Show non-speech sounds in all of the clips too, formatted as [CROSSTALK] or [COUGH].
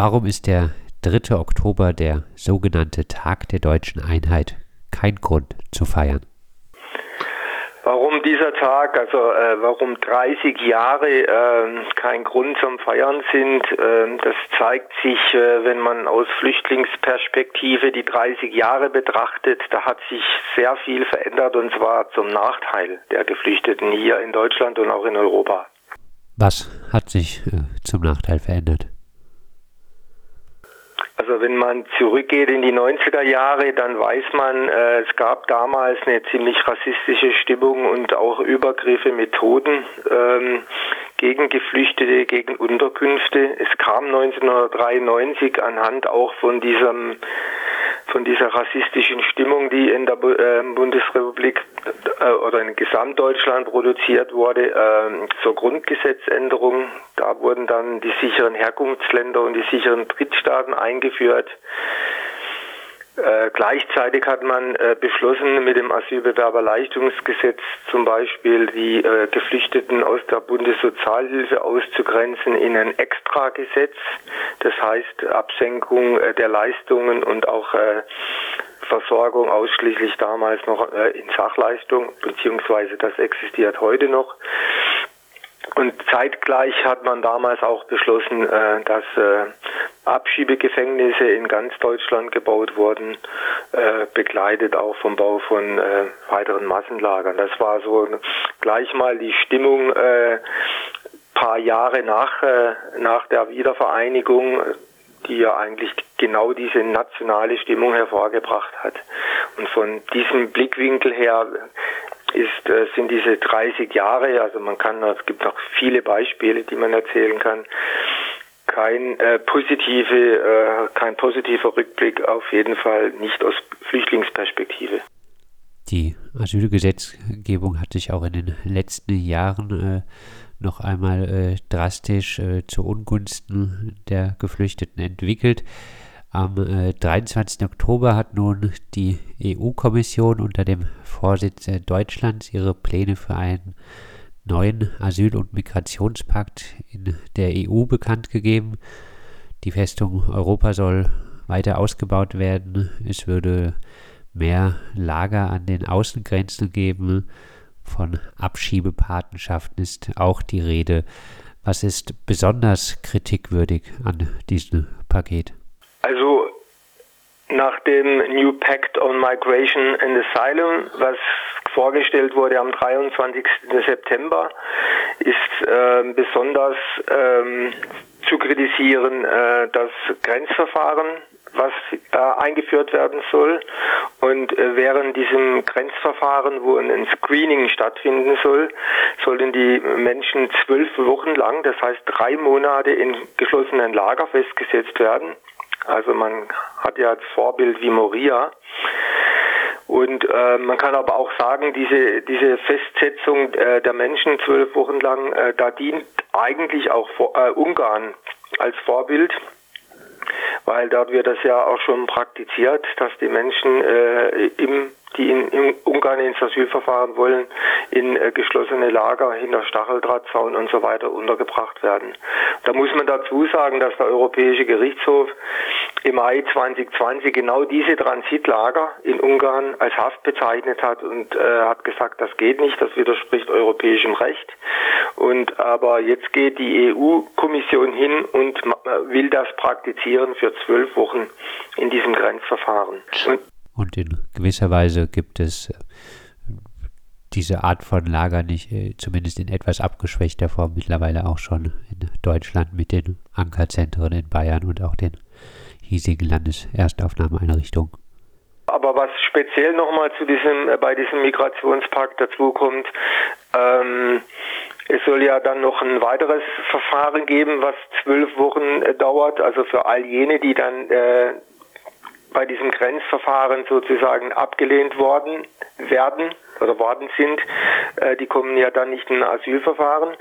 Warum ist der 3. Oktober der sogenannte Tag der deutschen Einheit kein Grund zu feiern? Warum dieser Tag, also äh, warum 30 Jahre äh, kein Grund zum Feiern sind, äh, das zeigt sich, äh, wenn man aus Flüchtlingsperspektive die 30 Jahre betrachtet. Da hat sich sehr viel verändert und zwar zum Nachteil der Geflüchteten hier in Deutschland und auch in Europa. Was hat sich äh, zum Nachteil verändert? Also wenn man zurückgeht in die 90er Jahre, dann weiß man, äh, es gab damals eine ziemlich rassistische Stimmung und auch Übergriffe, Methoden ähm, gegen Geflüchtete, gegen Unterkünfte. Es kam 1993 anhand auch von diesem von dieser rassistischen Stimmung, die in der äh, Bundesrepublik äh, oder in Gesamtdeutschland produziert wurde, äh, zur Grundgesetzänderung. Da wurden dann die sicheren Herkunftsländer und die sicheren Drittstaaten eingeführt. Äh, gleichzeitig hat man äh, beschlossen, mit dem Asylbewerberleistungsgesetz zum Beispiel die äh, Geflüchteten aus der Bundessozialhilfe auszugrenzen in ein Extragesetz. Das heißt Absenkung äh, der Leistungen und auch äh, Versorgung ausschließlich damals noch in Sachleistung, beziehungsweise das existiert heute noch. Und zeitgleich hat man damals auch beschlossen, äh, dass äh, Abschiebegefängnisse in ganz Deutschland gebaut wurden, äh, begleitet auch vom Bau von weiteren Massenlagern. Das war so gleich mal die Stimmung paar Jahre nach, nach der Wiedervereinigung, die ja eigentlich genau diese nationale Stimmung hervorgebracht hat. Und von diesem Blickwinkel her ist, äh, sind diese 30 Jahre, also man kann, es gibt noch viele Beispiele, die man erzählen kann, kein äh, positive, äh, kein positiver Rückblick, auf jeden Fall nicht aus Flüchtlingsperspektive. Die Asylgesetzgebung hat sich auch in den letzten Jahren äh, noch einmal drastisch zu Ungunsten der Geflüchteten entwickelt. Am äh, 23. Oktober hat nun die EU-Kommission unter dem Vorsitz Deutschlands ihre Pläne für einen neuen Asyl- und Migrationspakt in der EU bekannt gegeben. Die Festung Europa soll weiter ausgebaut werden. Es würde mehr Lager an den Außengrenzen geben. Von Abschiebepatenschaften ist auch die Rede. Was ist besonders kritikwürdig an diesem Paket? Also nach dem New Pact on Migration and Asylum, was vorgestellt wurde am 23. September, ist äh, besonders ähm, zu kritisieren äh, das Grenzverfahren, was äh, eingeführt werden soll. Und äh, während diesem Grenzverfahren, wo ein Screening stattfinden soll, sollen die Menschen zwölf Wochen lang, das heißt drei Monate in geschlossenen Lager festgesetzt werden. Also man hat ja als Vorbild wie Moria. Und äh, man kann aber auch sagen, diese, diese Festsetzung äh, der Menschen zwölf Wochen lang, äh, da dient eigentlich auch vor, äh, Ungarn als Vorbild, weil dort wird das ja auch schon praktiziert, dass die Menschen äh, im die in, in Ungarn ins Asylverfahren wollen, in äh, geschlossene Lager hinter Stacheldrahtzaun und so weiter untergebracht werden. Da muss man dazu sagen, dass der Europäische Gerichtshof im Mai 2020 genau diese Transitlager in Ungarn als Haft bezeichnet hat und äh, hat gesagt, das geht nicht, das widerspricht europäischem Recht. Und aber jetzt geht die EU-Kommission hin und will das praktizieren für zwölf Wochen in diesem Grenzverfahren. Und und in gewisser Weise gibt es äh, diese Art von Lager nicht, äh, zumindest in etwas abgeschwächter Form, mittlerweile auch schon in Deutschland mit den Ankerzentren in Bayern und auch den hiesigen Landeserstaufnahmeeinrichtungen. Aber was speziell nochmal zu diesem, äh, bei diesem Migrationspakt dazukommt, ähm, es soll ja dann noch ein weiteres Verfahren geben, was zwölf Wochen äh, dauert, also für all jene, die dann äh, bei diesem Grenzverfahren sozusagen abgelehnt worden werden, oder worden sind, äh, die kommen ja dann nicht in Asylverfahren.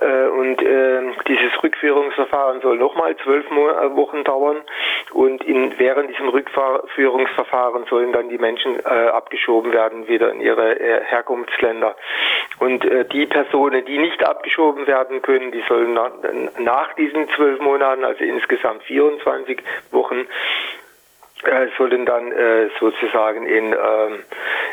Äh, und äh, dieses Rückführungsverfahren soll nochmal zwölf äh, Wochen dauern. Und in, während diesem Rückführungsverfahren sollen dann die Menschen äh, abgeschoben werden wieder in ihre äh, Herkunftsländer. Und die Personen, die nicht abgeschoben werden können, die sollen nach, nach diesen zwölf Monaten, also insgesamt 24 Wochen, sollen dann sozusagen in, ähm,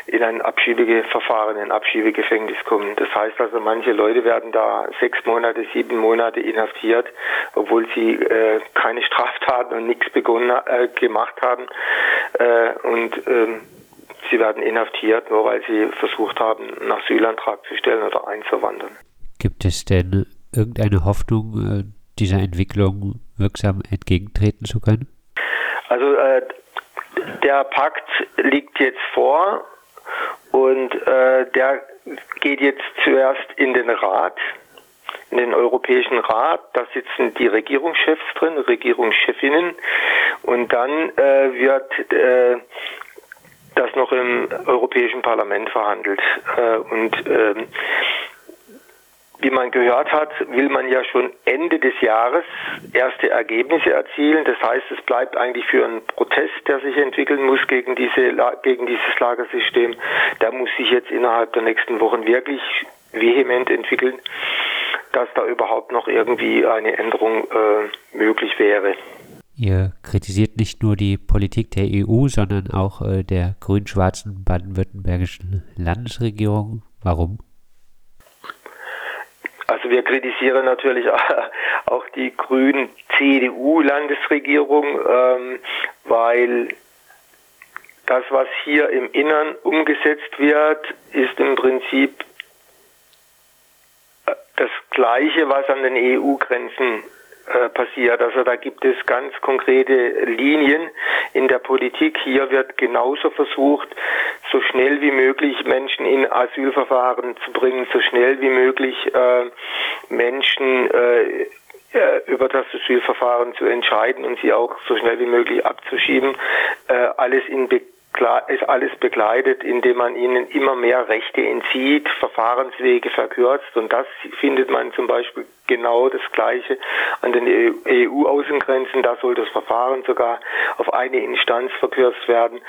in ein Abschiebeverfahren, in ein Abschiebegefängnis kommen. Das heißt also, manche Leute werden da sechs Monate, sieben Monate inhaftiert, obwohl sie äh, keine Straftaten und nichts begonnen äh, gemacht haben. Äh, und ähm, sie werden inhaftiert, nur weil sie versucht haben, einen Asylantrag zu stellen oder einzuwandern. Gibt es denn irgendeine Hoffnung, äh, dieser Entwicklung wirksam entgegentreten zu können? Also äh, der Pakt liegt jetzt vor und äh, der geht jetzt zuerst in den Rat, in den Europäischen Rat. Da sitzen die Regierungschefs drin, Regierungschefinnen und dann äh, wird äh, das noch im Europäischen Parlament verhandelt. Äh, und ähm, wie man gehört hat, will man ja schon Ende des Jahres erste Ergebnisse erzielen. Das heißt, es bleibt eigentlich für einen Protest, der sich entwickeln muss gegen, diese, gegen dieses Lagersystem, der muss sich jetzt innerhalb der nächsten Wochen wirklich vehement entwickeln, dass da überhaupt noch irgendwie eine Änderung äh, möglich wäre. Ihr kritisiert nicht nur die Politik der EU, sondern auch äh, der grün-schwarzen baden-württembergischen Landesregierung. Warum? Also wir kritisieren natürlich [LAUGHS] auch die grünen CDU-Landesregierung, ähm, weil das, was hier im Innern umgesetzt wird, ist im Prinzip äh, das Gleiche, was an den EU-Grenzen äh, passiert. Also da gibt es ganz konkrete Linien in der Politik. Hier wird genauso versucht, so schnell wie möglich Menschen in Asylverfahren zu bringen, so schnell wie möglich äh, Menschen äh, über das Asylverfahren zu entscheiden und sie auch so schnell wie möglich abzuschieben. Äh, alles in ist alles begleitet, indem man ihnen immer mehr Rechte entzieht, Verfahrenswege verkürzt und das findet man zum Beispiel genau das Gleiche an den EU-Außengrenzen. Da soll das Verfahren sogar auf eine Instanz verkürzt werden.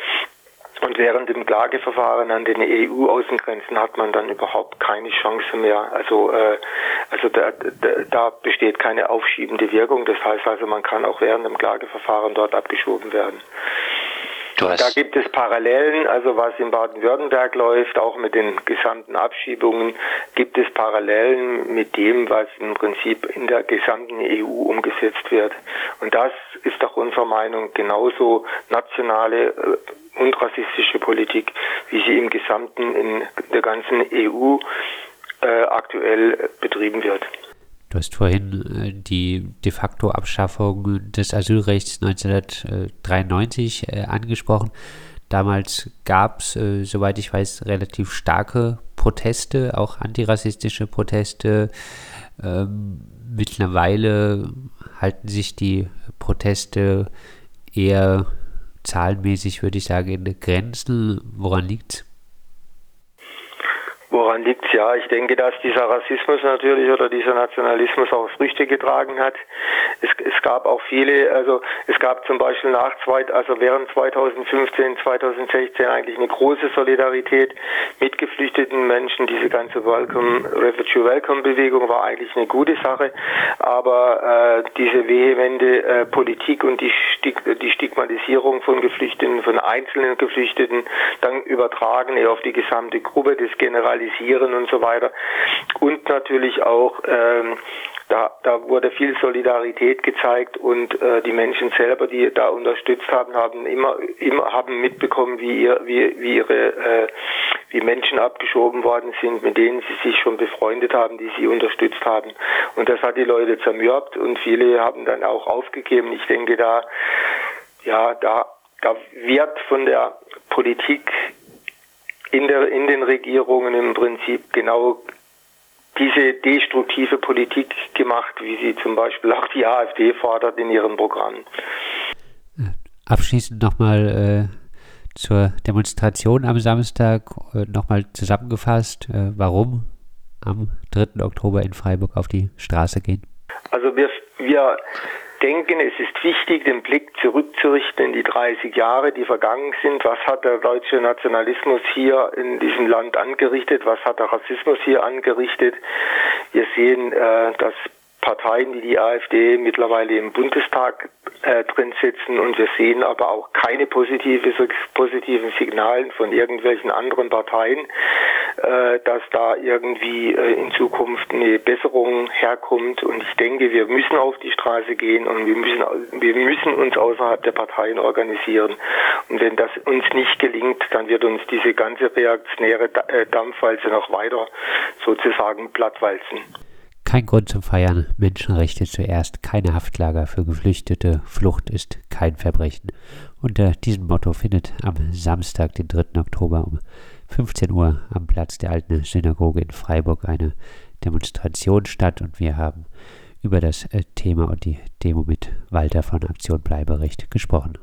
Und während dem Klageverfahren an den EU-Außengrenzen hat man dann überhaupt keine Chance mehr. Also, äh, also da, da, da besteht keine aufschiebende Wirkung. Das heißt also, man kann auch während dem Klageverfahren dort abgeschoben werden. Da gibt es Parallelen, also was in Baden-Württemberg läuft, auch mit den gesamten Abschiebungen, gibt es Parallelen mit dem, was im Prinzip in der gesamten EU umgesetzt wird. Und das ist doch unserer Meinung genauso nationale äh, und rassistische Politik, wie sie im Gesamten in der ganzen EU äh, aktuell betrieben wird. Du hast vorhin äh, die de facto Abschaffung des Asylrechts 1993 äh, angesprochen. Damals gab es, äh, soweit ich weiß, relativ starke Proteste, auch antirassistische Proteste. Ähm, mittlerweile halten sich die Proteste eher zahlenmäßig, würde ich sagen, in Grenzen. Woran liegt es? Woran liegt es? Ja, ich denke, dass dieser Rassismus natürlich oder dieser Nationalismus auch Früchte getragen hat. Es, es gab auch viele, also es gab zum Beispiel nach zwei, also während 2015, 2016 eigentlich eine große Solidarität mit geflüchteten Menschen. Diese ganze Welcome, Refugee Welcome Bewegung war eigentlich eine gute Sache, aber äh, diese vehemente äh, Politik und die, Stig die Stigmatisierung von Geflüchteten, von einzelnen Geflüchteten, dann übertragen auf die gesamte Gruppe des Generalisierens organisieren und so weiter. Und natürlich auch, ähm, da, da wurde viel Solidarität gezeigt und äh, die Menschen selber, die da unterstützt haben, haben immer, immer haben mitbekommen, wie, ihr, wie, wie ihre äh, wie Menschen abgeschoben worden sind, mit denen sie sich schon befreundet haben, die sie unterstützt haben. Und das hat die Leute zermürbt und viele haben dann auch aufgegeben. Ich denke, da, ja, da, da wird von der Politik in, der, in den Regierungen im Prinzip genau diese destruktive Politik gemacht, wie sie zum Beispiel auch die AfD fordert in ihrem Programm. Abschließend nochmal äh, zur Demonstration am Samstag äh, nochmal zusammengefasst, äh, warum am 3. Oktober in Freiburg auf die Straße gehen? Also wir, wir denken, es ist wichtig, den Blick zurückzurichten in die 30 Jahre, die vergangen sind. Was hat der deutsche Nationalismus hier in diesem Land angerichtet? Was hat der Rassismus hier angerichtet? Wir sehen, äh, dass Parteien wie die AfD mittlerweile im Bundestag äh, drin sitzen und wir sehen aber auch keine positive, positiven Signalen von irgendwelchen anderen Parteien, dass da irgendwie äh, in Zukunft eine Besserung herkommt und ich denke, wir müssen auf die Straße gehen und wir müssen, wir müssen uns außerhalb der Parteien organisieren und wenn das uns nicht gelingt, dann wird uns diese ganze reaktionäre äh, Dampfwalze noch weiter sozusagen plattwalzen. Kein Grund zum Feiern, Menschenrechte zuerst, keine Haftlager für Geflüchtete, Flucht ist kein Verbrechen. Unter diesem Motto findet am Samstag, den 3. Oktober um 15 Uhr am Platz der alten Synagoge in Freiburg eine Demonstration statt und wir haben über das äh, Thema und die Demo mit Walter von Aktion Bleiberecht gesprochen.